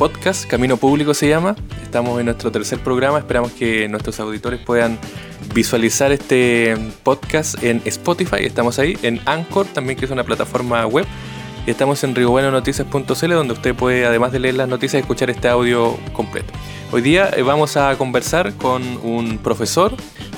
podcast, Camino Público se llama. Estamos en nuestro tercer programa, esperamos que nuestros auditores puedan visualizar este podcast en Spotify, estamos ahí, en Anchor también que es una plataforma web estamos en riobuenonoticias.cl donde usted puede, además de leer las noticias, escuchar este audio completo. Hoy día eh, vamos a conversar con un profesor,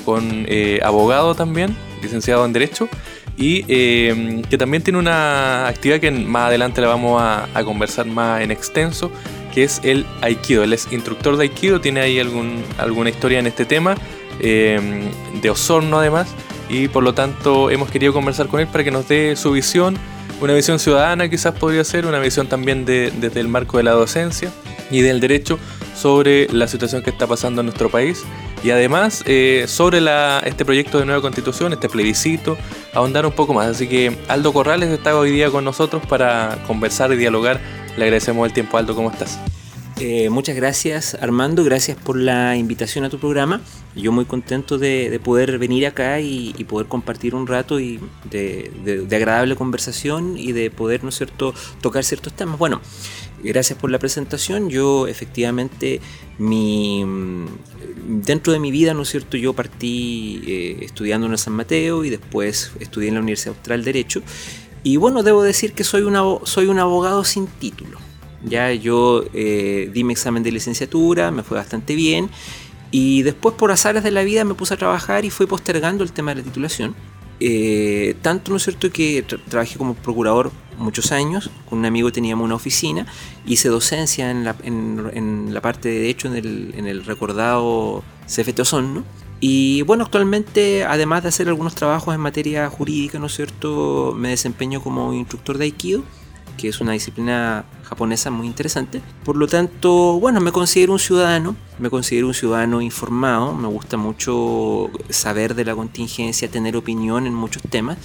con eh, abogado también, licenciado en Derecho, y eh, que también tiene una actividad que más adelante la vamos a, conversar más en extenso, que es el Aikido. Él es instructor de Aikido, tiene ahí algún, alguna historia en este tema, de Osorno además, y por lo tanto hemos querido conversar con él para que nos dé su visión una visión ciudadana quizás podría ser, una visión también desde el marco de la docencia y del derecho sobre la situación que está pasando en nuestro país y además eh, sobre este proyecto de nueva constitución, este plebiscito, ahondar un poco más. Así que Aldo Corrales está hoy día con nosotros para conversar y dialogar. Le agradecemos el tiempo, Aldo, ¿cómo estás? Eh, muchas gracias Armando, gracias por la invitación a tu programa. Yo muy contento de, poder venir acá y, poder compartir un rato y de, agradable conversación y de poder, ¿no cierto?, tocar ciertos temas. Bueno, gracias por la presentación. Yo efectivamente, mi, dentro de mi vida, ¿no cierto?, yo partí eh, estudiando en San Mateo y después estudié en la Universidad Austral Derecho. Y bueno, debo decir que soy, una, soy un abogado sin título. Ya yo eh, di mi examen de licenciatura, me fue bastante bien. Y después por azares de la vida me puse a trabajar y fui postergando el tema de la titulación. Eh, tanto, ¿no es cierto?, que trabajé como procurador muchos años, con un amigo teníamos una oficina, hice docencia en la, en, la parte de derecho en el, en el recordado CFT Osorno. Y bueno, actualmente, además de hacer algunos trabajos en materia jurídica, ¿no es cierto?, me desempeño como instructor de Aikido que es una disciplina japonesa muy interesante. Por lo tanto, bueno, me considero un ciudadano, me considero un ciudadano informado, me gusta mucho saber de la contingencia, tener opinión en muchos temas.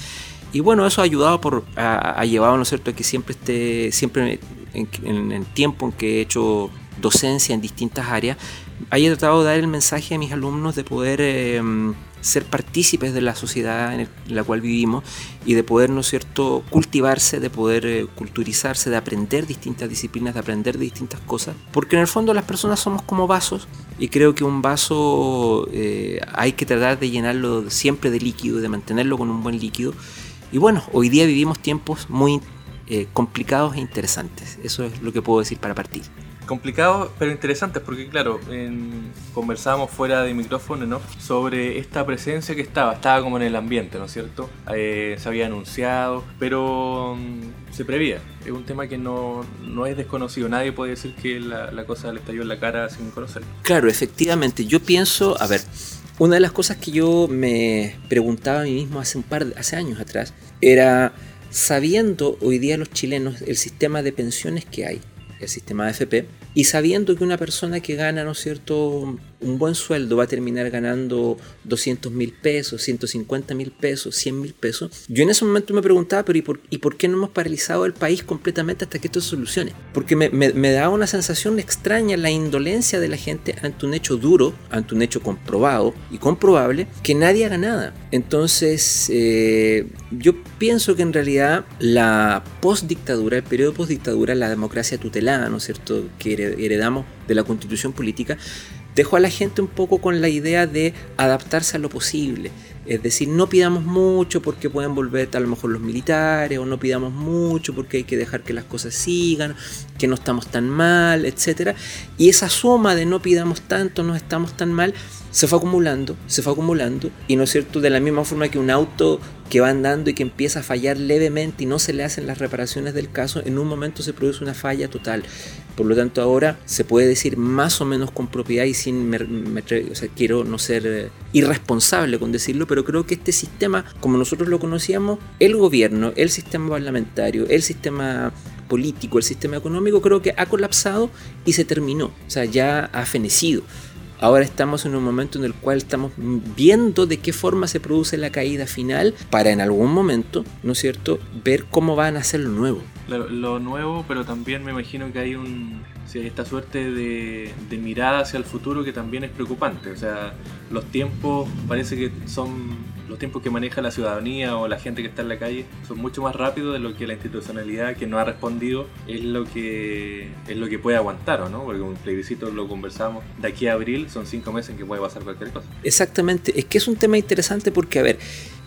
Y bueno, eso ha ayudado por, ha, llevado, ¿no es cierto?, a que siempre esté, siempre en, el tiempo en que he hecho docencia en distintas áreas, haya tratado de dar el mensaje a mis alumnos de poder em, ser partícipes de la sociedad en, la cual vivimos y de poder, ¿no es cierto?, cultivarse, de poder eh, culturizarse, de aprender distintas disciplinas, de aprender distintas cosas, porque en el fondo las personas somos como vasos y creo que un vaso eh, hay que tratar de llenarlo siempre de líquido, de mantenerlo con un buen líquido. Y bueno, hoy día vivimos tiempos muy eh, complicados e interesantes. Eso es lo que puedo decir para partir complicados pero interesantes porque claro, conversábamos fuera de micrófono ¿no? sobre esta presencia que estaba, estaba como en el ambiente, ¿no es cierto? Eh, se había anunciado, pero mm, se prevía. Es un tema que no, no, es desconocido, nadie puede decir que la, la cosa le estalló en la cara sin conocerlo. Claro, efectivamente, yo pienso, a ver, una de las cosas que yo me preguntaba a mí mismo hace un par de, hace años atrás era sabiendo hoy día los chilenos el sistema de pensiones que hay, el sistema de FP, y sabiendo que una persona que gana, ¿no es cierto?, un buen sueldo va a terminar ganando 200 mil pesos, 150 mil pesos, 100 mil pesos. Yo en ese momento me preguntaba, pero ¿y por, ¿y por, qué no hemos paralizado el país completamente hasta que esto se solucione? Porque me, me, daba una sensación extraña la indolencia de la gente ante un hecho duro, ante un hecho comprobado y comprobable, que nadie haga nada. Entonces, eh, yo pienso que en realidad la postdictadura, el periodo postdictadura, la democracia tutelada, ¿no es cierto?, que heredamos de la constitución política, dejó a la gente un poco con la idea de adaptarse a lo posible. Es decir, no pidamos mucho porque pueden volver a lo mejor los militares, o no pidamos mucho porque hay que dejar que las cosas sigan, que no estamos tan mal, etc. Y esa suma de no pidamos tanto, no estamos tan mal, se fue acumulando, se fue acumulando, y no es cierto, de la misma forma que un auto que va andando y que empieza a fallar levemente y no se le hacen las reparaciones del caso, en un momento se produce una falla total. Por lo tanto, ahora se puede decir más o menos con propiedad y sin, o sea, quiero no ser eh, irresponsable con decirlo, pero creo que este sistema, como nosotros lo conocíamos, el gobierno, el sistema parlamentario, el sistema político, el sistema económico, creo que ha colapsado y se terminó, o sea, ya ha fenecido. Ahora estamos en un momento en el cual estamos viendo de qué forma se produce la caída final para en algún momento, ¿no es cierto?, ver cómo van a hacer lo nuevo. Lo, nuevo, pero también me imagino que hay un esta suerte de, de mirada hacia el futuro que también es preocupante. O sea, los tiempos parece que son los tiempos que maneja la ciudadanía o la gente que está en la calle son mucho más rápidos de lo que la institucionalidad que no ha respondido es lo que es lo que puede aguantar, ¿o no? Porque un plebiscito lo conversamos, de aquí a abril son cinco meses en que puede pasar cualquier cosa. Exactamente, es que es un tema interesante porque, a ver,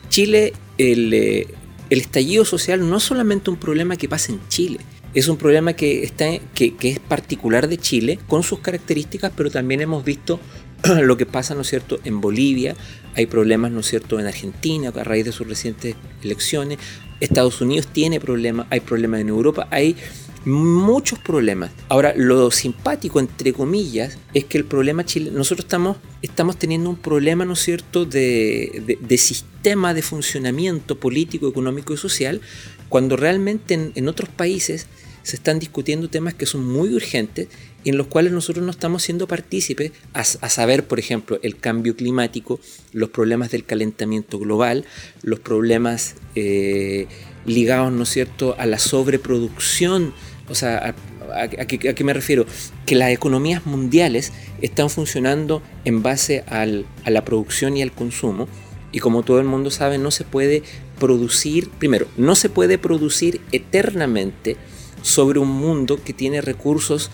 Chile, el, eh, el estallido social no es solamente un problema que pasa en Chile, es un problema que, está, que, que, es particular de Chile, con sus características, pero también hemos visto lo que pasa, ¿no es cierto?, en Bolivia, hay problemas, ¿no es cierto?, en Argentina a raíz de sus recientes elecciones, Estados Unidos tiene problemas, hay problemas en Europa, hay muchos problemas. Ahora, lo simpático, entre comillas, es que el problema chileno, nosotros estamos, estamos teniendo un problema, ¿no es cierto?, de, de, sistema de funcionamiento político, económico y social, cuando realmente en, en otros países se están discutiendo temas que son muy urgentes en los cuales nosotros no estamos siendo partícipes, a, saber, por ejemplo, el cambio climático, los problemas del calentamiento global, los problemas eh, ligados, ¿no es cierto?, a la sobreproducción, o sea, a, qué, me refiero? Que las economías mundiales están funcionando en base a la producción y al consumo, y como todo el mundo sabe, no se puede producir, primero, no se puede producir eternamente sobre un mundo que tiene recursos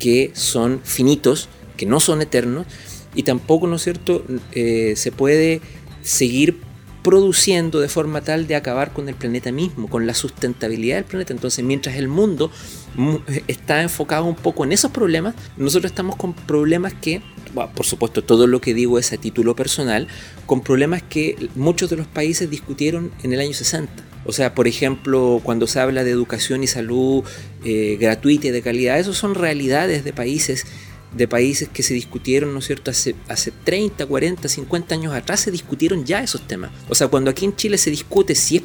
que son finitos, que no son eternos, y tampoco, ¿no es cierto?, eh, se puede seguir produciendo de forma tal de acabar con el planeta mismo, con la sustentabilidad del planeta. Entonces, mientras el mundo está enfocado un poco en esos problemas, nosotros estamos con problemas que, por supuesto, todo lo que digo es a título personal, con problemas que muchos de los países discutieron en el año 60. O sea, por ejemplo, cuando se habla de educación y salud eh, gratuita y de calidad, esos son realidades de países de países que se discutieron, ¿no es cierto?, hace, hace 30, 40, 50 años atrás se discutieron ya esos temas. O sea, cuando aquí en Chile se discute si, es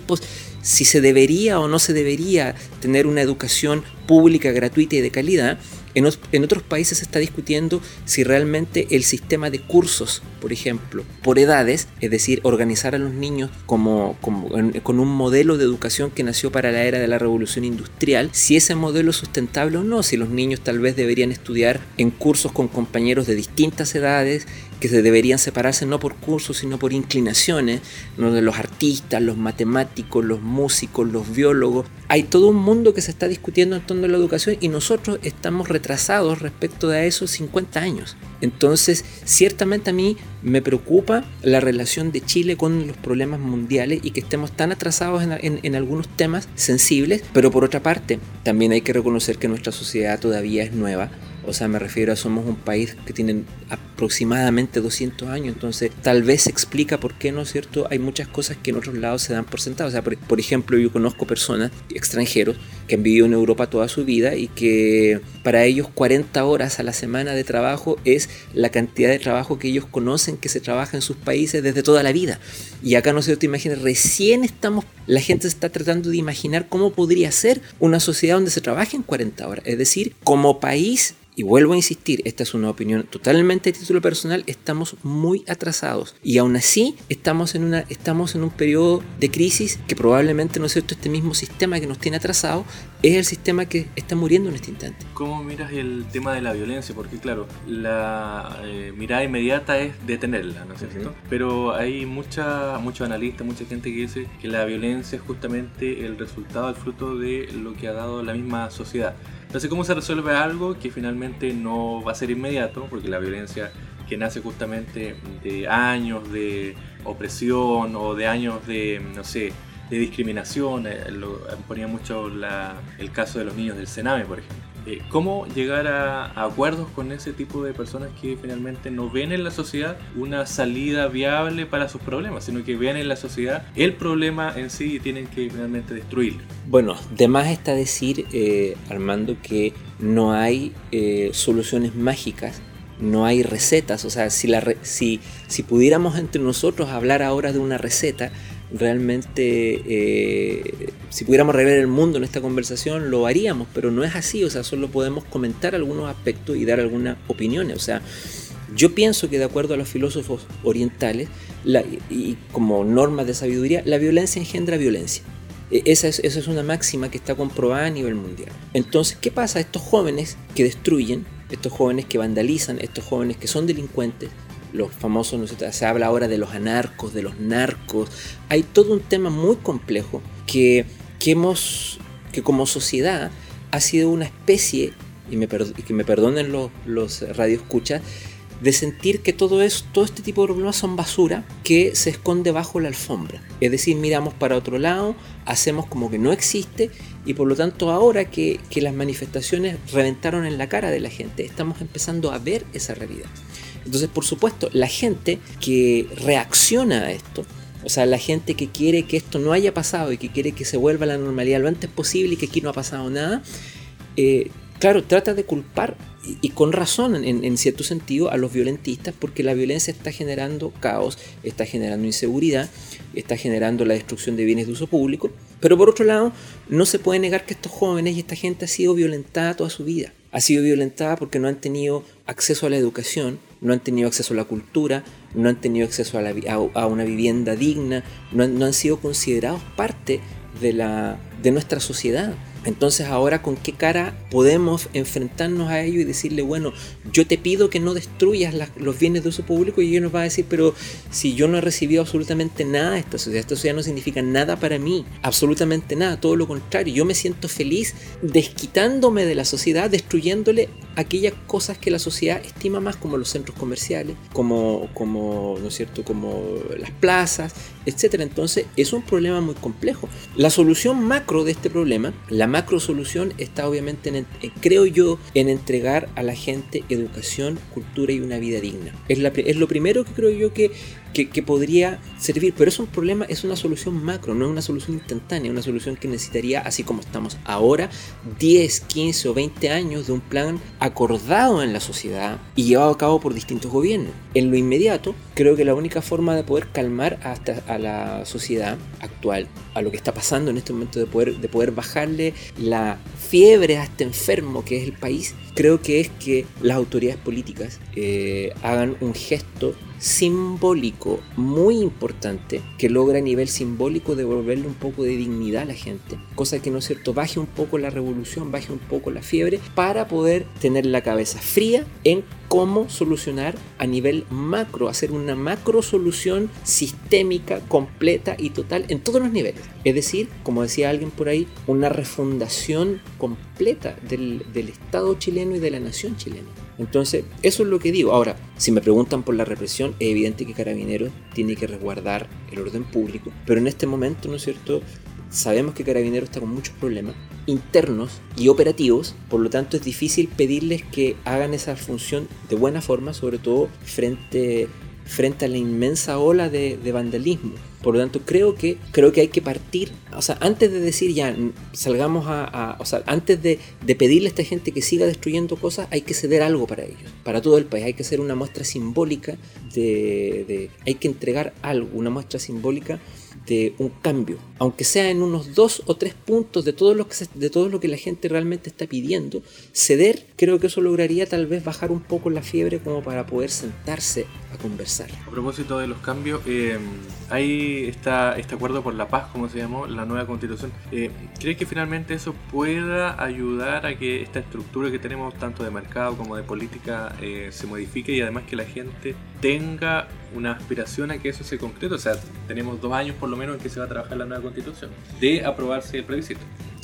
si se debería o no se debería tener una educación pública, gratuita y de calidad, en, otros países se está discutiendo si realmente el sistema de cursos, por ejemplo, por edades, es decir, organizar a los niños como, con un modelo de educación que nació para la era de la revolución industrial, si ese modelo es sustentable o no, si los niños tal vez deberían estudiar en cursos con compañeros de distintas edades, que se deberían separarse no por cursos, sino por inclinaciones, donde los artistas, los matemáticos, los músicos, los biólogos. Hay todo un mundo que se está discutiendo en torno a la educación y nosotros estamos retrasados respecto de esos 50 años. Entonces, ciertamente a mí me preocupa la relación de Chile con los problemas mundiales y que estemos tan atrasados en, en algunos temas sensibles, pero por otra parte, también hay que reconocer que nuestra sociedad todavía es nueva o sea, me refiero a somos un país que tiene aproximadamente 200 años, entonces tal vez explica por qué, ¿no es cierto? Hay muchas cosas que en otros lados se dan por sentado. O sea, por, ejemplo, yo conozco personas extranjeros que han vivido en Europa toda su vida y que para ellos 40 horas a la semana de trabajo es la cantidad de trabajo que ellos conocen que se trabaja en sus países desde toda la vida. Y acá, no sé, te imaginas, recién estamos, la gente está tratando de imaginar cómo podría ser una sociedad donde se trabaje en 40 horas. Es decir, como país y vuelvo a insistir, esta es una opinión totalmente título personal, estamos muy atrasados. Y aún así estamos en, una, estamos en un periodo de crisis que probablemente, ¿no es cierto?, este mismo sistema que nos tiene atrasados es el sistema que está muriendo en este instante. ¿Cómo miras el tema de la violencia? Porque claro, la eh, mirada inmediata es detenerla, ¿no es cierto? Pero hay mucha, muchos analistas, mucha gente que dice que la violencia es justamente el resultado, el fruto de lo que ha dado la misma sociedad. Entonces, ¿cómo se resuelve algo que finalmente no va a ser inmediato? Porque la violencia que nace justamente de años de opresión o de años de, no sé, de discriminación, eh, lo, ponía mucho el caso de los niños del Sename, por ejemplo. Eh, ¿Cómo llegar a, acuerdos con ese tipo de personas que finalmente no ven en la sociedad una salida viable para sus problemas, sino que ven en la sociedad el problema en sí y tienen que finalmente destruirlo? Bueno, de más está decir, eh, Armando, que no hay eh, soluciones mágicas no hay recetas. O sea, si, la si, si pudiéramos entre nosotros hablar ahora de una receta, realmente eh, si pudiéramos rever el mundo en esta conversación lo haríamos, pero no es así, o sea, solo podemos comentar algunos aspectos y dar algunas opiniones, o sea, Yo pienso que de acuerdo a los filósofos orientales y como normas de sabiduría, la violencia engendra violencia. E, esa es, esa es una máxima que está comprobada a nivel mundial. Entonces, ¿qué pasa? Estos jóvenes que destruyen, estos jóvenes que vandalizan, estos jóvenes que son delincuentes, los famosos, ¿no se habla ahora de los anarcos, de los narcos, hay todo un tema muy complejo que, que hemos, que como sociedad ha sido una especie, y, que me perdonen los, los radioescuchas, de sentir que todo, es, todo este tipo de problemas son basura que se esconde bajo la alfombra. Es decir, miramos para otro lado, hacemos como que no existe y por lo tanto ahora que las manifestaciones reventaron en la cara de la gente, estamos empezando a ver esa realidad. Entonces, por supuesto, la gente que reacciona a esto, o sea, la gente que quiere que esto no haya pasado y que quiere que se vuelva a la normalidad lo antes posible y que aquí no ha pasado nada, eh, claro, trata de culpar y, con razón en, cierto sentido a los violentistas porque la violencia está generando caos, está generando inseguridad, está generando la destrucción de bienes de uso público, pero por otro lado no se puede negar que estos jóvenes y esta gente ha sido violentada toda su vida. Ha sido violentada porque no han tenido acceso a la educación, no han tenido acceso a la cultura, no han tenido acceso a, una vivienda digna, no han, sido considerados parte de, la, de nuestra sociedad. Entonces ahora con qué cara podemos enfrentarnos a ello y decirle, bueno, yo te pido que no destruyas los bienes de uso público y ellos nos va a decir, pero si yo no he recibido absolutamente nada de esta sociedad, esta sociedad no significa nada para mí, absolutamente nada, todo lo contrario, yo me siento feliz desquitándome de la sociedad, destruyéndole aquellas cosas que la sociedad estima más como los centros comerciales, como, como ¿no es cierto?, como las plazas, etc. Entonces es un problema muy complejo. La solución macro de este problema, la macro solución está obviamente, en, creo yo, en entregar a la gente educación, cultura y una vida digna. Es, la, es lo primero que creo yo que, que, podría servir, pero es un problema, es una solución macro, no es una solución instantánea, una solución que necesitaría, así como estamos ahora, 10, 15 o 20 años de un plan acordado en la sociedad y llevado a cabo por distintos gobiernos. En lo inmediato, creo que la única forma de poder calmar hasta a la sociedad actual, a lo que está pasando en este momento, de poder, de poder bajarle la fiebre a este enfermo que es el país, creo que es que las autoridades políticas eh, hagan un gesto simbólico muy importante que logra a nivel simbólico devolverle un poco de dignidad a la gente, cosa que no es cierto, baje un poco la revolución, baje un poco la fiebre para poder tener la cabeza fría en cómo solucionar a nivel macro, hacer una macro solución sistémica, completa y total en todos los niveles. Es decir, como decía alguien por ahí, una refundación completa del, del Estado chileno y de la nación chilena. Entonces, eso es lo que digo. Ahora, si me preguntan por la represión, es evidente que Carabineros tiene que resguardar el orden público, pero en este momento, ¿no es cierto? Sabemos que Carabineros está con muchos problemas internos y operativos, por lo tanto es difícil pedirles que hagan esa función de buena forma, sobre todo frente, frente a la inmensa ola de, de vandalismo por lo tanto, creo que, creo que hay que partir, o sea, antes de decir ya, salgamos a, o sea, antes de, pedirle a esta gente que siga destruyendo cosas, hay que ceder algo para ellos, para todo el país. Hay que hacer una muestra simbólica de, de hay que entregar algo, una muestra simbólica de un cambio, aunque sea en unos dos o tres puntos de todo lo que, de todo lo que la gente realmente está pidiendo, ceder, creo que eso lograría tal vez bajar un poco la fiebre como para poder sentarse a conversar. A propósito de los cambios, eh, ahí está este acuerdo por la paz, como se llamó, la nueva constitución. Eh, ¿Crees que finalmente eso pueda ayudar a que esta estructura que tenemos tanto de mercado como de política eh, se modifique y además que la gente tenga una aspiración a que eso se concrete? O sea, tenemos dos años por lo menos en que se va a trabajar la nueva constitución, de aprobarse el plebiscito.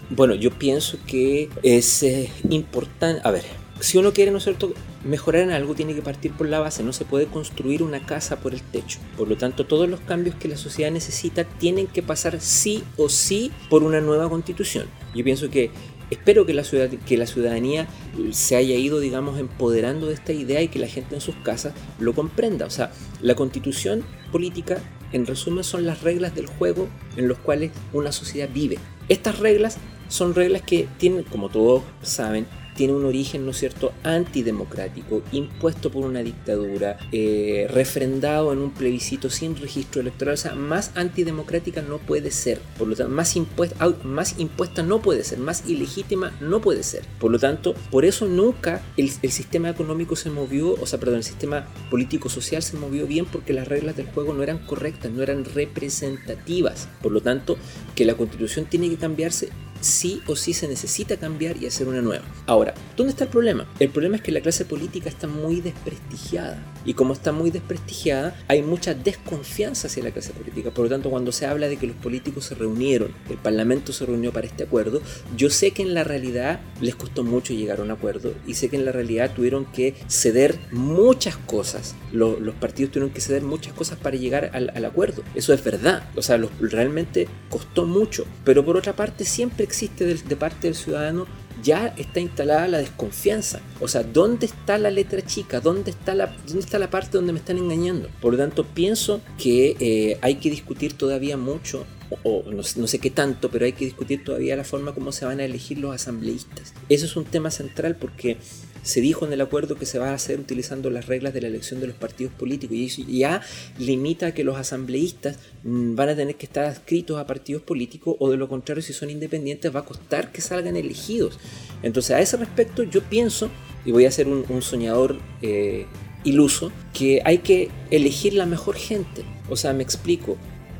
Bueno, yo pienso que es importante, a ver, si uno quiere, ¿no es cierto?, mejorar en algo tiene que partir por la base, no se puede construir una casa por el techo. Por lo tanto, todos los cambios que la sociedad necesita tienen que pasar sí o sí por una nueva constitución. Yo pienso que espero que la, ciudad, que la ciudadanía se haya ido, digamos, empoderando de esta idea y que la gente en sus casas lo comprenda. O sea, la constitución política, en resumen, son las reglas del juego en los cuales una sociedad vive. Estas reglas son reglas que tienen, como todos saben, tiene un origen, ¿no es cierto?, antidemocrático, impuesto por una dictadura, eh, refrendado en un plebiscito sin registro electoral. O sea, más antidemocrática no puede ser. Por lo tanto, más impuesta, más impuesta no puede ser, más ilegítima no puede ser. Por lo tanto, por eso nunca el, sistema económico se movió, o sea, perdón, el sistema político-social se movió bien porque las reglas del juego no eran correctas, no eran representativas. Por lo tanto, que la constitución tiene que cambiarse sí o sí se necesita cambiar y hacer una nueva. Ahora, ¿dónde está el problema? El problema es que la clase política está muy desprestigiada. Y como está muy desprestigiada, hay mucha desconfianza hacia la clase política. Por lo tanto, cuando se habla de que los políticos se reunieron, el Parlamento se reunió para este acuerdo, yo sé que en la realidad les costó mucho llegar a un acuerdo y sé que en la realidad tuvieron que ceder muchas cosas. Los, partidos tuvieron que ceder muchas cosas para llegar al, acuerdo. Eso es verdad. O sea, realmente costó mucho. Pero por otra parte, siempre existe de, parte del ciudadano ya está instalada la desconfianza. O sea, ¿dónde está la letra chica? ¿Dónde está la, dónde está la parte donde me están engañando? Por lo tanto, pienso que eh, hay que discutir todavía mucho, o, no, sé qué tanto, pero hay que discutir todavía la forma como se van a elegir los asambleístas. Eso es un tema central porque se dijo en el acuerdo que se va a hacer utilizando las reglas de la elección de los partidos políticos y eso ya limita que los asambleístas mm, van a tener que estar adscritos a partidos políticos o de lo contrario si son independientes va a costar que salgan elegidos. Entonces a ese respecto yo pienso, y voy a ser un, soñador eh, iluso, que hay que elegir la mejor gente. O sea, me explico,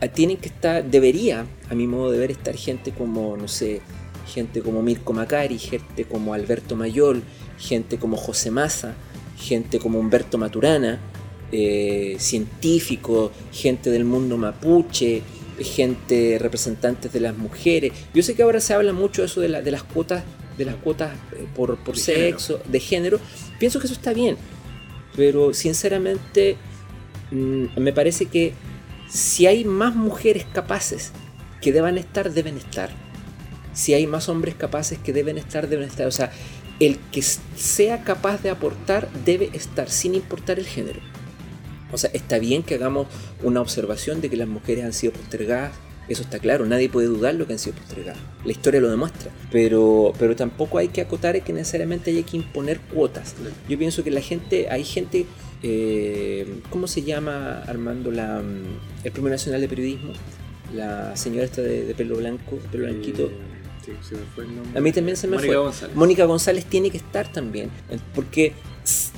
tienen que estar, debería, a mi modo de ver, estar gente como, no sé, gente como Mirko Macari, gente como Alberto Mayol, gente como José Massa, gente como Humberto Maturana, eh, científicos, gente del mundo mapuche, gente representantes de las mujeres. Yo sé que ahora se habla mucho de eso de, las cuotas, de las cuotas eh, por, sexo, de género. Pienso que eso está bien, pero sinceramente mm, me parece que si hay más mujeres capaces que deban estar, deben estar. Si hay más hombres capaces que deben estar, deben estar. O sea, el que sea capaz de aportar debe estar, sin importar el género. O sea, está bien que hagamos una observación de que las mujeres han sido postergadas, eso está claro, nadie puede dudar lo que han sido postergadas. La historia lo demuestra. Pero, pero tampoco hay que acotar que necesariamente haya que imponer cuotas. Yo pienso que la gente, hay gente, eh, ¿cómo se llama Armando la, mm, el Premio Nacional de Periodismo? La señora esta de, pelo blanco, pelo blanquito. Eh, a mí también se me Mónica fue. González. Mónica González tiene que estar también. Porque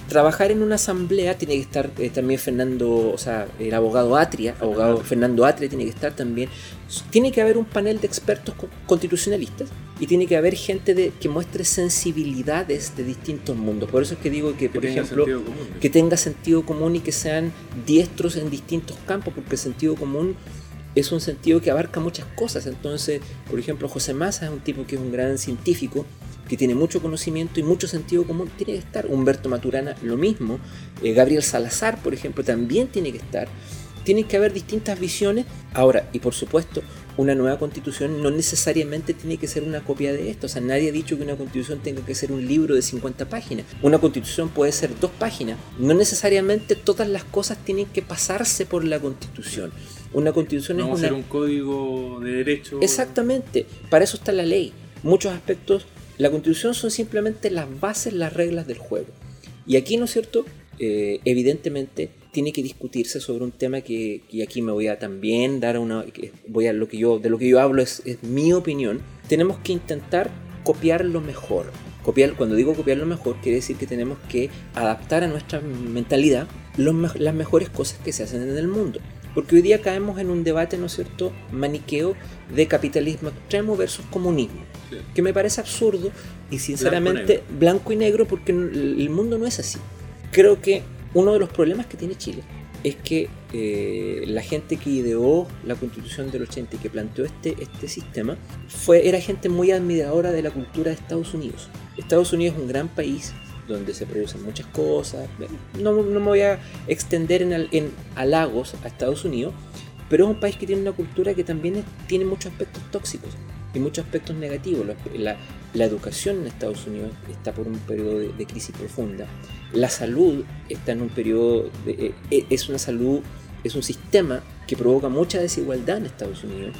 trabajar en una asamblea tiene que estar eh, también Fernando, o sea, el abogado Atria, abogado Fernando Atria tiene que estar también. Tiene que haber un panel de expertos constitucionalistas y tiene que haber gente de, que muestre sensibilidades de distintos mundos. Por eso es que digo que, por ejemplo, que tenga sentido común y que sean diestros en distintos campos, porque el sentido común es un sentido que abarca muchas cosas. Entonces, por ejemplo, José Massa es un tipo que es un gran científico, que tiene mucho conocimiento y mucho sentido común, tiene que estar. Humberto Maturana, lo mismo. Eh, Gabriel Salazar, por ejemplo, también tiene que estar. Tienen que haber distintas visiones. Ahora, y por supuesto, una nueva constitución no necesariamente tiene que ser una copia de esto. O sea, nadie ha dicho que una constitución tenga que ser un libro de 50 páginas. Una constitución puede ser dos páginas. No necesariamente todas las cosas tienen que pasarse por la constitución. Una constitución no es ser un código de derecho. Exactamente, para eso está la ley. Muchos aspectos, la constitución son simplemente las bases, las reglas del juego. Y aquí, ¿no es cierto? Eh, evidentemente tiene que discutirse sobre un tema que, y aquí me voy a también dar una, voy a lo que yo, de lo que yo hablo es, mi opinión. Tenemos que intentar copiar lo mejor. Copiar, cuando digo copiar lo mejor, quiere decir que tenemos que adaptar a nuestra mentalidad las mejores cosas que se hacen en el mundo. Porque hoy día caemos en un debate, ¿no es cierto?, maniqueo de capitalismo extremo versus comunismo, que me parece absurdo y sinceramente blanco, y negro porque el mundo no es así. Creo que uno de los problemas que tiene Chile es que eh, la gente que ideó la constitución del 80 y que planteó este, este sistema fue, era gente muy admiradora de la cultura de Estados Unidos. Estados Unidos es un gran país, donde se producen muchas cosas. No, no me voy a extender en, en, halagos a Estados Unidos, pero es un país que tiene una cultura que también tiene muchos aspectos tóxicos y muchos aspectos negativos. La, la, educación en Estados Unidos está por un periodo de, crisis profunda. La salud está en un periodo, de, eh, es una salud, es un sistema que provoca mucha desigualdad en Estados Unidos.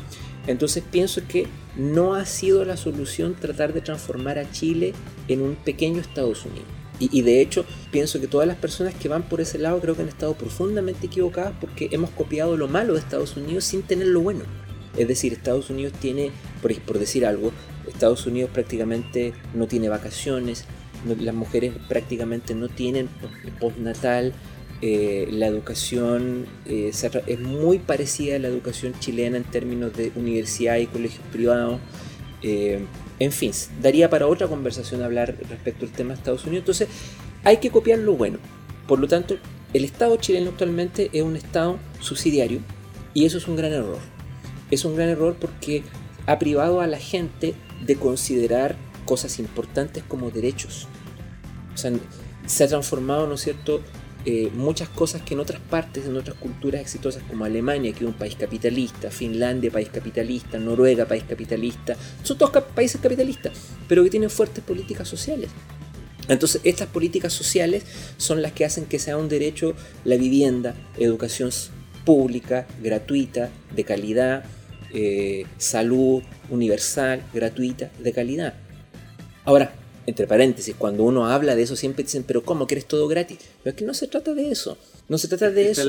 Entonces pienso que no ha sido la solución tratar de transformar a Chile en un pequeño Estados Unidos. Y, de hecho pienso que todas las personas que van por ese lado creo que han estado profundamente equivocadas porque hemos copiado lo malo de Estados Unidos sin tener lo bueno. Es decir, Estados Unidos tiene, por, por decir algo, Estados Unidos prácticamente no tiene vacaciones, las mujeres prácticamente no tienen postnatal, eh, la educación eh, es muy parecida a la educación chilena en términos de universidad y colegios privados. Eh, en fin, daría para otra conversación hablar respecto al tema de Estados Unidos. Entonces, hay que copiar lo bueno. Por lo tanto, el Estado chileno actualmente es un Estado subsidiario y eso es un gran error. Es un gran error porque ha privado a la gente de considerar cosas importantes como derechos. Se ha transformado, ¿no es cierto?, eh, muchas cosas que en otras partes, en otras culturas exitosas como Alemania, que es un país capitalista, Finlandia, país capitalista, Noruega, país capitalista, son todos países capitalistas, pero que tienen fuertes políticas sociales. Entonces, estas políticas sociales son las que hacen que sea un derecho la vivienda, educación pública, gratuita, de calidad, eh, salud universal, gratuita, de calidad. Ahora, entre paréntesis, cuando uno habla de eso siempre dicen, pero ¿cómo? ¿Quieres todo gratis? Pero es que no se trata de eso. No se trata de eso.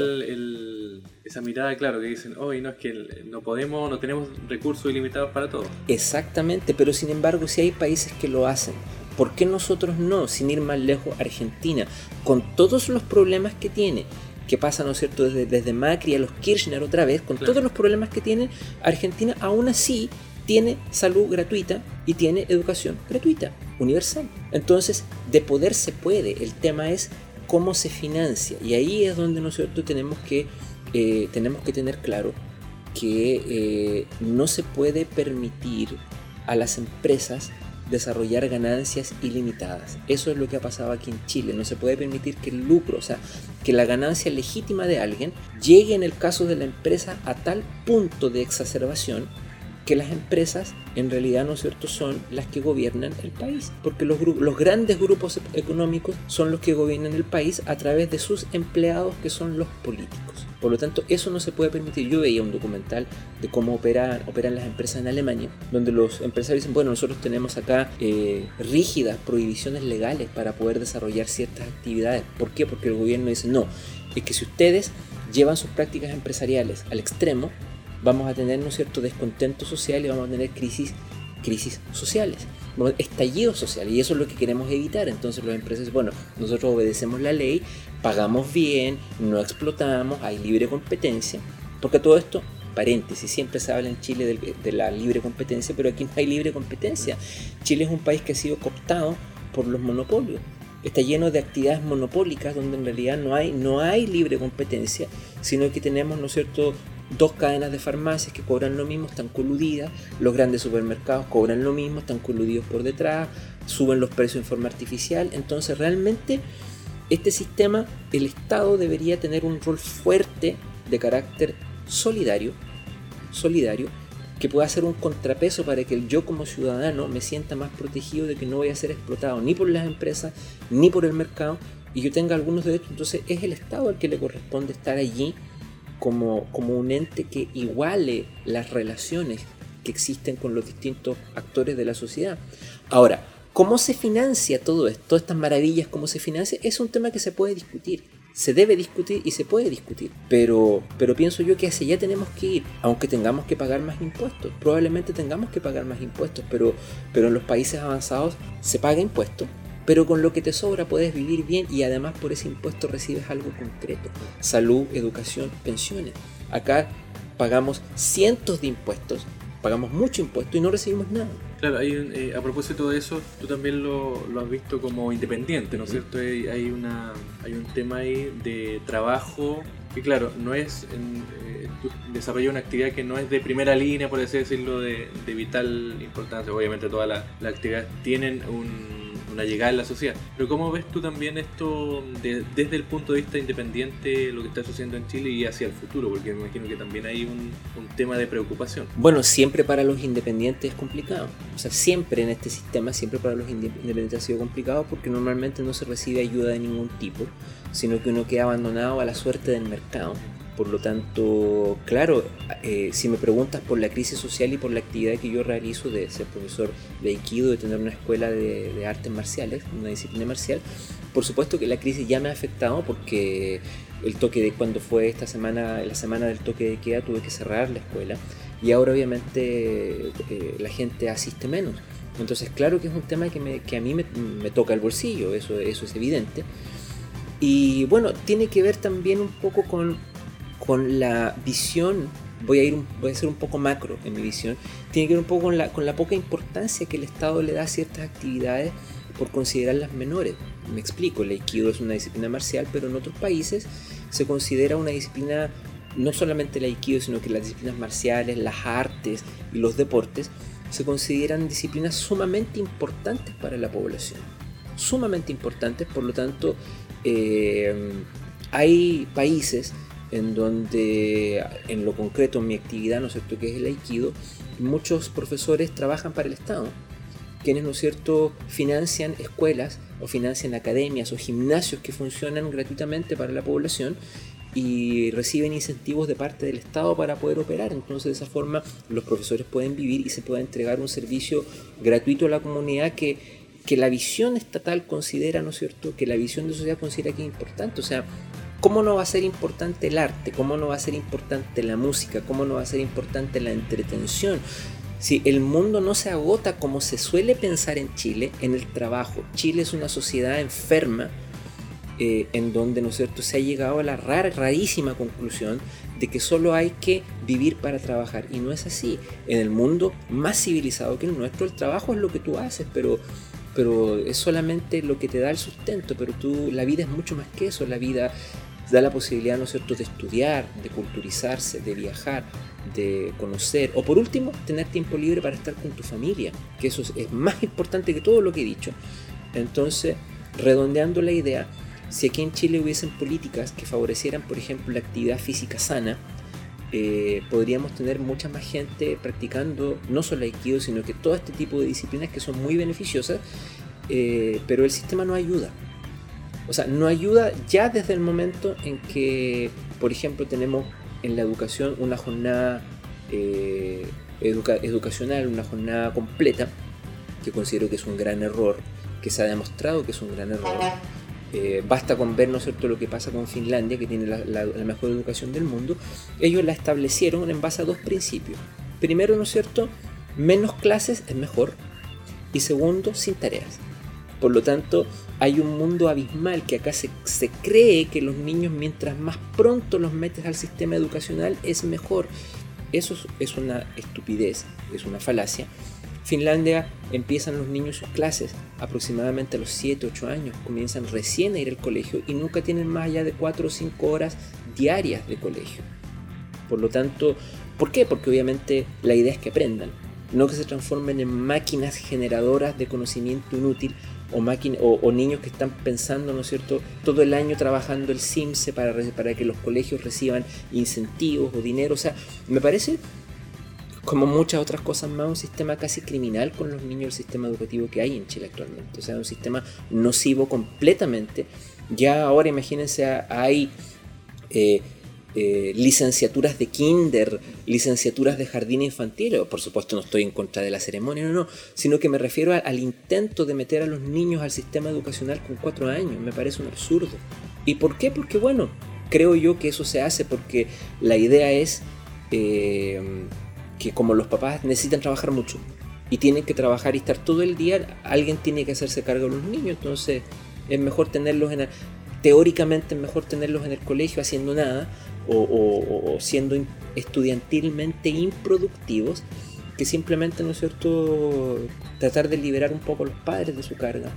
esa mirada, claro, que dicen, hoy no es que no podemos, no tenemos recursos ilimitados para todo. Exactamente, pero sin embargo, si hay países que lo hacen, ¿por qué nosotros no? Sin ir más lejos, Argentina, con todos los problemas que tiene, que pasa, ¿no es cierto?, desde, desde Macri a los Kirchner otra vez, con todos los problemas que tiene, Argentina aún así tiene salud gratuita y tiene educación gratuita, universal. Entonces, de poder se puede, el tema es cómo se financia. Y ahí es donde nosotros tenemos que, eh, tenemos que tener claro que eh, no se puede permitir a las empresas desarrollar ganancias ilimitadas. Eso es lo que ha pasado aquí en Chile. No se puede permitir que el lucro, o sea, que la ganancia legítima de alguien llegue en el caso de la empresa a tal punto de exacerbación que las empresas en realidad, ¿no es cierto?, son las que gobiernan el país, porque los, los grandes grupos económicos son los que gobiernan el país a través de sus empleados, que son los políticos. Por lo tanto, eso no se puede permitir. Yo veía un documental de cómo operan, operan las empresas en Alemania, donde los empresarios dicen, bueno, nosotros tenemos acá eh, rígidas prohibiciones legales para poder desarrollar ciertas actividades. ¿Por qué? Porque el gobierno dice, no, es que si ustedes llevan sus prácticas empresariales al extremo, vamos a tener, ¿no cierto?, descontento social y vamos a tener crisis, crisis sociales, estallidos sociales, y eso es lo que queremos evitar. Entonces las empresas, bueno, nosotros obedecemos la ley, pagamos bien, no explotamos, hay libre competencia, porque todo esto, paréntesis, siempre se habla en Chile de, de la libre competencia, pero aquí no hay libre competencia. Chile es un país que ha sido cooptado por los monopolios está lleno de actividades monopólicas donde en realidad no hay, no hay libre competencia, sino que tenemos, ¿no es cierto?, dos cadenas de farmacias que cobran lo mismo, están coludidas, los grandes supermercados cobran lo mismo, están coludidos por detrás, suben los precios en forma artificial, entonces realmente este sistema, el Estado debería tener un rol fuerte de carácter solidario, solidario, que pueda ser un contrapeso para que yo como ciudadano me sienta más protegido de que no voy a ser explotado ni por las empresas ni por el mercado y yo tenga algunos derechos. Entonces es el Estado al que le corresponde estar allí como, como un ente que iguale las relaciones que existen con los distintos actores de la sociedad. Ahora, ¿cómo se financia todo esto? Todas estas maravillas, ¿cómo se financia? Es un tema que se puede discutir. Se debe discutir y se puede discutir. Pero, pero pienso yo que hacia allá tenemos que ir, aunque tengamos que pagar más impuestos. Probablemente tengamos que pagar más impuestos, pero, pero en los países avanzados se paga impuestos pero con lo que te sobra puedes vivir bien y además por ese impuesto recibes algo concreto. Salud, educación, pensiones. Acá pagamos cientos de impuestos, pagamos mucho impuesto y no recibimos nada. Claro, eh, a propósito de eso, tú también lo, has visto como independiente, ¿no es cierto? Hay, una, hay un tema ahí de trabajo que, claro, no es. Eh, desarrollar una actividad que no es de primera línea, por así decirlo, de, vital importancia. Obviamente, todas las actividades tienen un una llegada en la sociedad. Pero ¿cómo ves tú también esto desde el punto de vista independiente, lo que está sucediendo en Chile y hacia el futuro? Porque me imagino que también hay un, tema de preocupación. Bueno, siempre para los independientes es complicado. O sea, siempre en este sistema, siempre para los independientes ha sido complicado porque normalmente no se recibe ayuda de ningún tipo, sino que uno queda abandonado a la suerte del mercado. Por lo tanto, claro, eh, si me preguntas por la crisis social y por la actividad que yo realizo de ser profesor de Aikido, de tener una escuela de, artes marciales, una disciplina marcial, por supuesto que la crisis ya me ha afectado porque el toque de cuando fue esta semana, la semana del toque de queda, tuve que cerrar la escuela y ahora obviamente eh, la gente asiste menos. Entonces, claro que es un tema que, a mí me, toca el bolsillo, eso, eso es evidente. Y bueno, tiene que ver también un poco con con la visión, voy a, ir, voy a ser un poco macro en mi visión, tiene que ver un poco con la, con la poca importancia que el Estado le da a ciertas actividades por considerarlas menores. Me explico, el Aikido es una disciplina marcial, pero en otros países se considera una disciplina, no solamente el Aikido, sino que las disciplinas marciales, las artes y los deportes, se consideran disciplinas sumamente importantes para la población. Sumamente importantes, por lo tanto, eh, hay países en donde en lo concreto en mi actividad, ¿no es cierto?, que es el aikido, muchos profesores trabajan para el Estado, quienes, ¿no es cierto?, financian escuelas o financian academias o gimnasios que funcionan gratuitamente para la población y reciben incentivos de parte del Estado para poder operar. Entonces de esa forma los profesores pueden vivir y se puede entregar un servicio gratuito a la comunidad que, que la visión estatal considera, ¿no es cierto?, que la visión de sociedad considera que es importante. O sea, ¿Cómo no va a ser importante el arte? ¿Cómo no va a ser importante la música? ¿Cómo no va a ser importante la entretención? Si el mundo no se agota como se suele pensar en Chile, en el trabajo. Chile es una sociedad enferma eh, en donde, ¿no es cierto?, se ha llegado a la rara, rarísima conclusión de que solo hay que vivir para trabajar. Y no es así. En el mundo más civilizado que el nuestro, el trabajo es lo que tú haces, pero pero es solamente lo que te da el sustento, pero tú, la vida es mucho más que eso, la vida da la posibilidad, ¿no es de estudiar, de culturizarse, de viajar, de conocer, o por último, tener tiempo libre para estar con tu familia, que eso es, más importante que todo lo que he dicho. Entonces, redondeando la idea, si aquí en Chile hubiesen políticas que favorecieran, por ejemplo, la actividad física sana, eh, podríamos tener mucha más gente practicando no solo Aikido, sino que todo este tipo de disciplinas que son muy beneficiosas, eh, pero el sistema no ayuda. O sea, no ayuda ya desde el momento en que, por ejemplo, tenemos en la educación una jornada eh, educacional, una jornada completa, que considero que es un gran error, que se ha demostrado que es un gran error. Eh, basta con ver, ¿no es cierto?, lo que pasa con Finlandia, que tiene la, mejor educación del mundo. Ellos la establecieron en base a dos principios. Primero, ¿no es cierto?, menos clases es mejor. Y segundo, sin tareas. Por lo tanto, hay un mundo abismal que acá se, cree que los niños mientras más pronto los metes al sistema educacional es mejor. Eso es una estupidez, es una falacia. Finlandia empiezan los niños sus clases aproximadamente a los 7, 8 años, comienzan recién a ir al colegio y nunca tienen más allá de 4 o 5 horas diarias de colegio. Por lo tanto, ¿por qué? Porque obviamente la idea es que aprendan, no que se transformen en máquinas generadoras de conocimiento inútil o, o, niños que están pensando, ¿no es cierto?, todo el año trabajando el CIMSE para, para que los colegios reciban incentivos o dinero. O sea, me parece, como muchas otras cosas más, un sistema casi criminal con los niños, el sistema educativo que hay en Chile actualmente. O sea, un sistema nocivo completamente. Ya ahora imagínense, hay... Eh, eh, licenciaturas de kinder, licenciaturas de jardín infantil. Por supuesto no estoy en contra de la ceremonia, no, no, sino que me refiero al intento de meter a los niños al sistema educacional con cuatro años. Me parece un absurdo. ¿Y por qué? Porque bueno, creo yo que eso se hace porque la idea es eh, que como los papás necesitan trabajar mucho y tienen que trabajar y estar todo el día, alguien tiene que hacerse cargo de los niños, entonces es mejor tenerlos en... teóricamente es mejor tenerlos en el colegio haciendo nada o, siendo estudiantilmente improductivos que simplemente, ¿no es cierto?, tratar de liberar un poco a los padres de su carga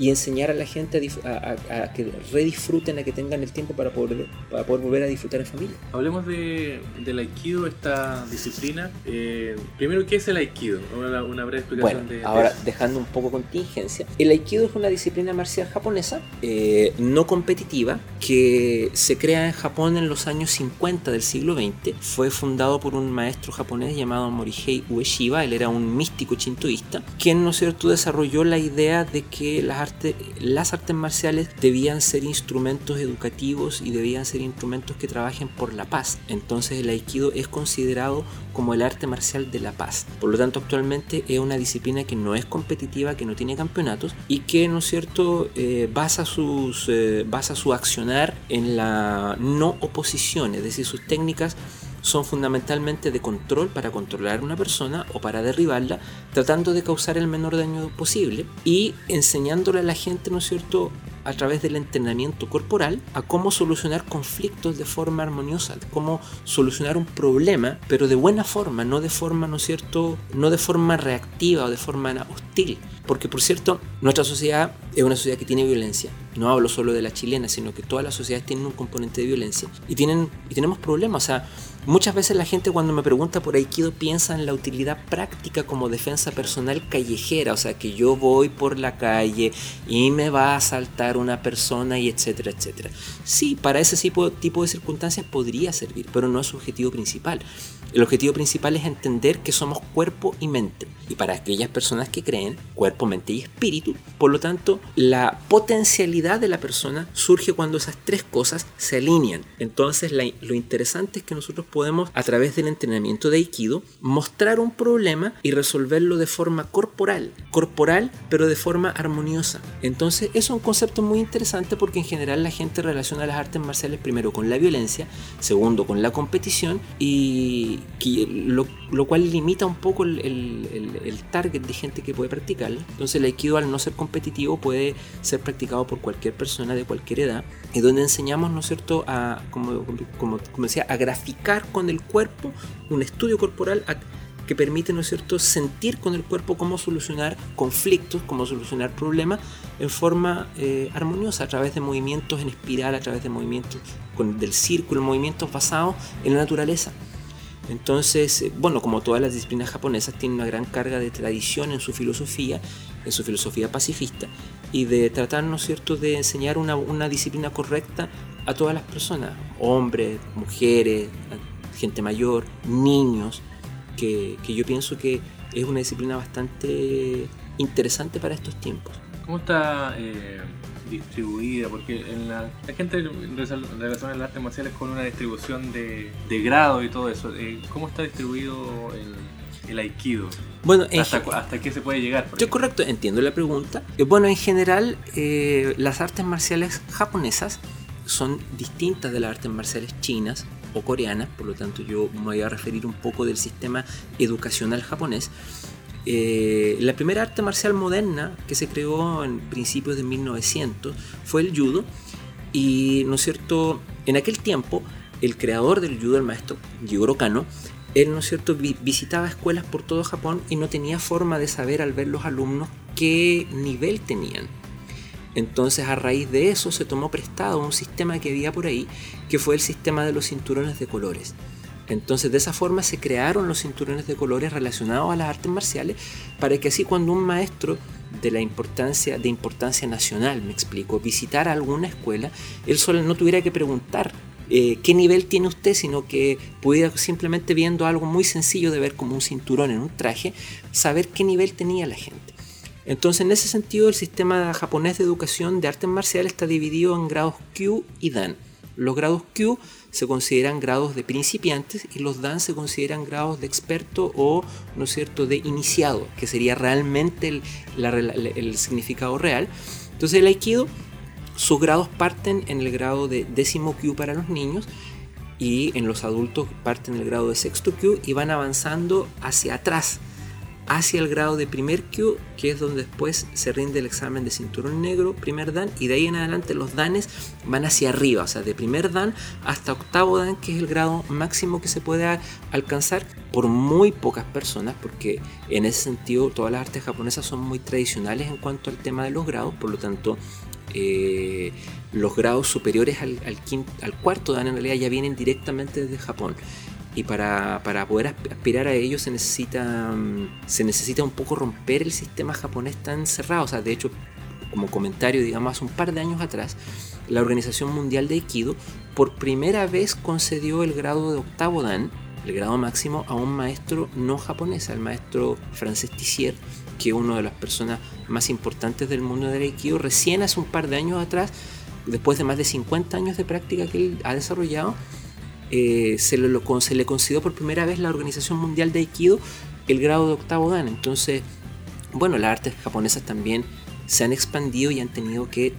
y enseñar a la gente a, que redisfruten, a que tengan el tiempo para poder, para poder volver a disfrutar en familia. Hablemos de, del Aikido, esta disciplina. Eh, primero, ¿qué es el Aikido? Una, breve explicación bueno, Ahora, dejando un poco contingencia, el Aikido es una disciplina marcial japonesa, eh, no competitiva, que se crea en Japón en los años 50 del siglo XX. Fue fundado por un maestro japonés llamado Morihei Ueshiba, él era un místico chintoísta, quien, ¿no es cierto?, desarrolló la idea de que las arte, las artes marciales debían ser instrumentos educativos y debían ser instrumentos que trabajen por la paz. Entonces el aikido es considerado como el arte marcial de la paz. Por lo tanto, actualmente es una disciplina que no es competitiva, que no tiene campeonatos y que, ¿no es cierto?, eh, basa, sus, eh, basa su accionar en la no oposición, es decir, sus técnicas son fundamentalmente de control para controlar a una persona o para derribarla, tratando de causar el menor daño posible y enseñándole a la gente, ¿no es cierto?, a través del entrenamiento corporal a cómo solucionar conflictos de forma armoniosa, cómo solucionar un problema, pero de buena forma, no de forma, ¿no es cierto?, no de forma reactiva o de forma hostil. Porque, por cierto, nuestra sociedad es una sociedad que tiene violencia. No hablo solo de la chilena, sino que todas las sociedades tienen un componente de violencia. Y, tienen, y tenemos problemas. O sea, muchas veces la gente cuando me pregunta por Aikido piensa en la utilidad práctica como defensa personal callejera. O sea, que yo voy por la calle y me va a asaltar una persona y etcétera, etcétera. Sí, para ese tipo, tipo de circunstancias podría servir, pero no es su objetivo principal. El objetivo principal es entender que somos cuerpo y mente. Y para aquellas personas que creen, cuerpo, mente y espíritu, por lo tanto, la potencialidad de la persona surge cuando esas tres cosas se alinean. Entonces, lo interesante es que nosotros podemos, a través del entrenamiento de Aikido, mostrar un problema y resolverlo de forma corporal. Corporal, pero de forma armoniosa. Entonces, es un concepto muy interesante porque en general la gente relaciona las artes marciales primero con la violencia, segundo con la competición y lo, cual limita un poco el, target de gente que puede practicarlo. Entonces el Aikido al no ser competitivo puede ser practicado por cualquier persona de cualquier edad y donde enseñamos, ¿no es cierto?, a, como, como, decía, a graficar con el cuerpo un estudio corporal que permite, ¿no es cierto?, sentir con el cuerpo cómo solucionar conflictos, cómo solucionar problemas en forma eh, armoniosa, a través de movimientos en espiral, a través de movimientos con, del círculo, movimientos basados en la naturaleza. Entonces, eh, bueno, como todas las disciplinas japonesas, tienen una gran carga de tradición en su filosofía, en su filosofía pacifista, y de tratar, ¿no es cierto?, de enseñar una, disciplina correcta a todas las personas, hombres, mujeres, gente mayor, niños, que, yo pienso que es una disciplina bastante interesante para estos tiempos. ¿Cómo está eh, distribuida, porque en la, gente relaciona el arte marcial con una distribución de, de grado y todo eso. Eh, ¿Cómo está distribuido el, el aikido? Bueno, ¿Hasta, ¿Hasta, qué se puede llegar? Estoy correcto, entiendo la pregunta. Eh, bueno, en general, eh, las artes marciales japonesas son distintas de las artes marciales chinas o coreanas, por lo tanto yo me voy a referir un poco del sistema educacional japonés. Eh, la primera arte marcial moderna que se creó en principios de 1900 fue el judo y, ¿no es cierto?, en aquel tiempo el creador del judo, el maestro Jigoro Kano, él, ¿no es cierto?, visitaba escuelas por todo Japón y no tenía forma de saber al ver los alumnos qué nivel tenían. Entonces a raíz de eso se tomó prestado un sistema que había por ahí, que fue el sistema de los cinturones de colores. Entonces de esa forma se crearon los cinturones de colores relacionados a las artes marciales para que así cuando un maestro de la importancia de importancia nacional, me explico, visitara alguna escuela, él solo no tuviera que preguntar eh, qué nivel tiene usted, sino que pudiera simplemente viendo algo muy sencillo de ver como un cinturón en un traje, saber qué nivel tenía la gente. Entonces, en ese sentido, el sistema japonés de educación de artes marciales está dividido en grados Q y Dan. Los grados Q se consideran grados de principiantes y los Dan se consideran grados de experto o, ¿no cierto?, de iniciado, que sería realmente el, significado real. Entonces el Aikido, sus grados parten en el grado de décimo Q para los niños y en los adultos parten en el grado de sexto Q y van avanzando hacia atrás hacia el grado de primer Q, que es donde después se rinde el examen de cinturón negro, primer Dan, y de ahí en adelante los danes van hacia arriba, o sea, de primer Dan hasta octavo Dan, que es el grado máximo que se puede alcanzar por muy pocas personas, porque en ese sentido todas las artes japonesas son muy tradicionales en cuanto al tema de los grados, por lo tanto eh, los grados superiores al, al, al, cuarto dan en realidad ya vienen directamente desde Japón y para, poder aspirar a ello se necesita, mm, se necesita un poco romper el sistema japonés tan cerrado. O sea, de hecho, como comentario, digamos, hace un par de años atrás, la Organización Mundial de Aikido por primera vez concedió el grado de octavo dan el grado máximo, a un maestro no japonés, al maestro francés Tissier, que es una de las personas más importantes del mundo del Aikido. Recién hace un par de años atrás, después de más de 50 años de práctica que él ha desarrollado, eh, se, lo, le concedió por primera vez la Organización Mundial de Aikido el grado de octavo dan. Entonces, bueno, las artes japonesas también se han expandido y han tenido que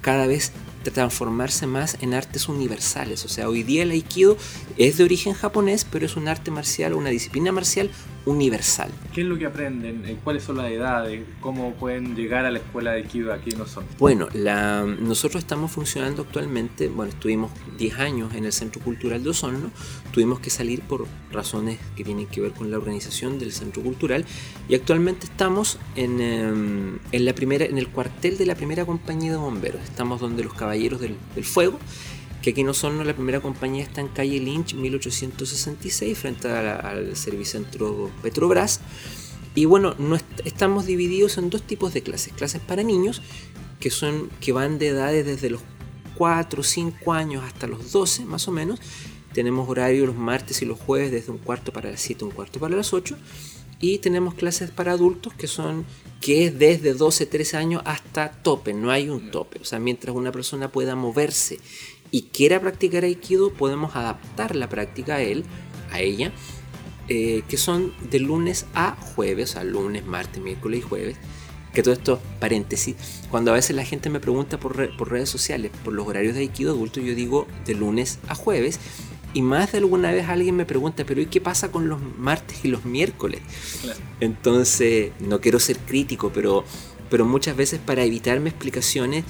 cada vez transformarse más en artes universales. O sea, hoy día el aikido es de origen japonés, pero es un arte marcial, una disciplina marcial universal. ¿Qué es lo que aprenden? Eh, ¿Cuáles son las edades? ¿Cómo pueden llegar a la escuela de Aikido? Aquí no son. Bueno, la, nosotros estamos funcionando actualmente, bueno, estuvimos 10 años en el Centro Cultural de Osorno, tuvimos que salir por razones que tienen que ver con la organización del Centro Cultural y actualmente estamos en, em, en la primera, en el cuartel de la primera compañía de bomberos. Estamos donde los caballeros del, del fuego que aquí no son la primera compañía está en calle Lynch 1866 frente al Servicentro Petrobras. Y bueno no estamos divididos en dos tipos de clases. Clases para niños que son que van de edades desde los 4 o 5 años hasta los 12 más o menos. Tenemos horario los martes y los jueves desde un cuarto para las 7 un cuarto para las 8 y tenemos clases para adultos que son que es desde 12, 13 años hasta tope, no hay un tope. O sea, mientras una persona pueda moverse y quiera practicar Aikido, podemos adaptar la práctica a él, a ella, eh, que son de lunes a jueves, o sea, lunes, martes, miércoles y jueves. Que todo esto, paréntesis, cuando a veces la gente me pregunta por, por redes sociales, por los horarios de Aikido adulto, yo digo de lunes a jueves. Y más de alguna vez alguien me pregunta, pero ¿y qué pasa con los martes y los miércoles? Entonces, no quiero ser crítico, pero, pero muchas veces para evitarme explicaciones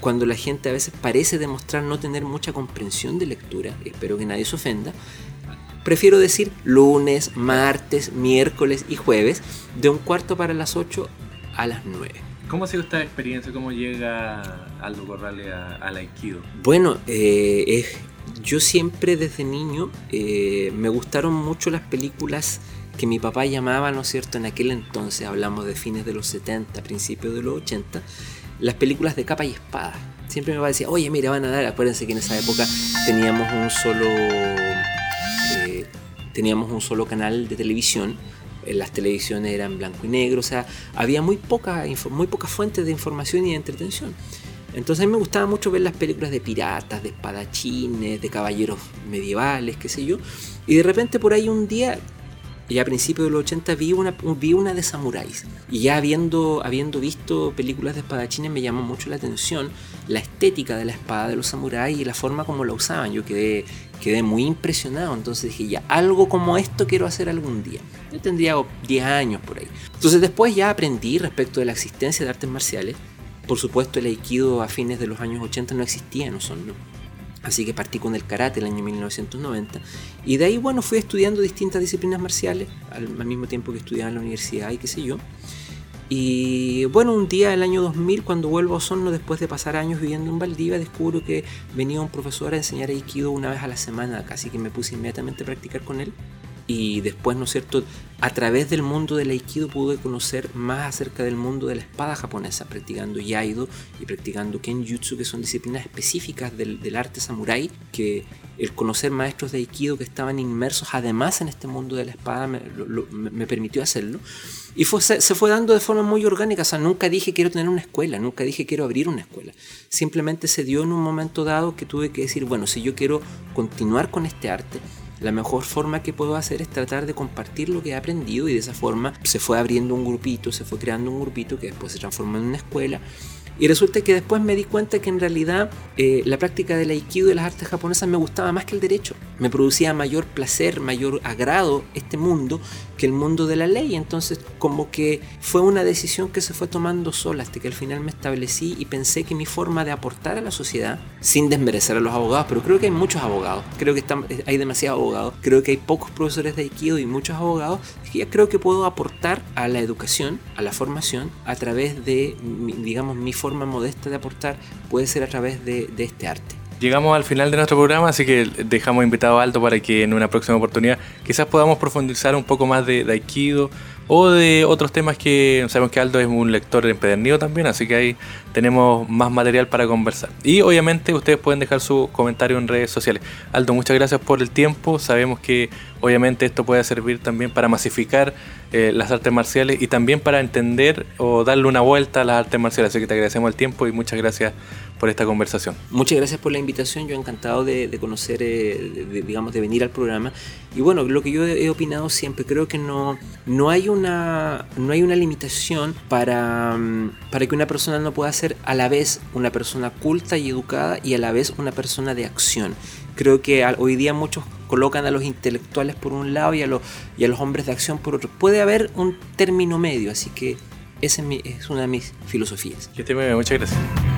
cuando la gente a veces parece demostrar no tener mucha comprensión de lectura, espero que nadie se ofenda, prefiero decir lunes, martes, miércoles y jueves, de un cuarto para las 8 a las 9. ¿Cómo ha sido esta experiencia? ¿Cómo llega Aldo Corrales al Aikido? Bueno, eh, yo siempre desde niño eh, me gustaron mucho las películas que mi papá llamaba, ¿no es cierto? En aquel entonces, hablamos de fines de los 70, principios de los 80, las películas de capa y espada. Siempre me decir, oye, mira, van a dar, acuérdense que en esa época teníamos un solo, eh, teníamos un solo canal de televisión, eh, las televisiones eran blanco y negro, o sea, había muy poca, muy pocas fuentes de información y de entretención. Entonces a mí me gustaba mucho ver las películas de piratas, de espadachines, de caballeros medievales, qué sé yo. Y de repente por ahí un día y a principios de los 80 vi una, vi una de samuráis. Y ya habiendo, habiendo visto películas de espadachines me llamó mucho la atención la estética de la espada de los samuráis y la forma como la usaban. Yo quedé, quedé muy impresionado. Entonces dije, ya, algo como esto quiero hacer algún día. Yo tendría 10 años por ahí. Entonces después ya aprendí respecto de la existencia de artes marciales. Por supuesto el aikido a fines de los años 80 no existía, no son. Así que partí con el karate el año 1990. Y de ahí, bueno, fui estudiando distintas disciplinas marciales, al, mismo tiempo que estudiaba en la universidad y qué sé yo. Y bueno, un día el año 2000, cuando vuelvo a Osorno, después de pasar años viviendo en Valdivia, descubro que venía un profesor a enseñar Aikido una vez a la semana, casi que me puse inmediatamente a practicar con él y después, ¿no es cierto?, a través del mundo del aikido pude conocer más acerca del mundo de la espada japonesa, practicando yaido y practicando kenjutsu, que son disciplinas específicas del, arte samurái, que el conocer maestros de aikido que estaban inmersos además en este mundo de la espada me, permitió hacerlo. Y fue, se, se, fue dando de forma muy orgánica, o sea, nunca dije quiero tener una escuela, nunca dije quiero abrir una escuela. Simplemente se dio en un momento dado que tuve que decir, bueno, si yo quiero continuar con este arte, la mejor forma que puedo hacer es tratar de compartir lo que he aprendido y de esa forma se fue abriendo un grupito, se fue creando un grupito que después se transformó en una escuela y resulta que después me di cuenta que en realidad eh, la práctica del aikido y de las artes japonesas me gustaba más que el derecho. Me producía mayor placer, mayor agrado este mundo que el mundo de la ley. Entonces como que fue una decisión que se fue tomando sola hasta que al final me establecí y pensé que mi forma de aportar a la sociedad, sin desmerecer a los abogados, pero creo que hay muchos abogados, creo que hay demasiados abogados, creo que hay pocos profesores de aikido y muchos abogados, y ya creo que puedo aportar a la educación, a la formación, a través de, digamos, mi forma forma modesta de aportar puede ser a través de, este arte. Llegamos al final de nuestro programa, así que dejamos invitado a Alto para que en una próxima oportunidad quizás podamos profundizar un poco más de, Aikido o de otros temas que sabemos que Aldo es un lector empedernido también, así que ahí tenemos más material para conversar. Y obviamente ustedes pueden dejar su comentario en redes sociales. Aldo, muchas gracias por el tiempo, sabemos que obviamente esto puede servir también para masificar eh, las artes marciales y también para entender o darle una vuelta a las artes marciales. Así que te agradecemos el tiempo y muchas gracias por esta conversación. Muchas gracias por la invitación, yo encantado de, conocer, eh, digamos, de venir al programa. Y bueno, lo que yo he, opinado siempre, creo que no, no, hay, una, no hay una limitación para, mm, para que una persona no pueda ser a la vez una persona culta y educada y a la vez una persona de acción. Creo que hoy día muchos colocan a los intelectuales por un lado y a, los, y a los hombres de acción por otro. Puede haber un término medio, así que esa es, una de mis filosofías. Muchas gracias.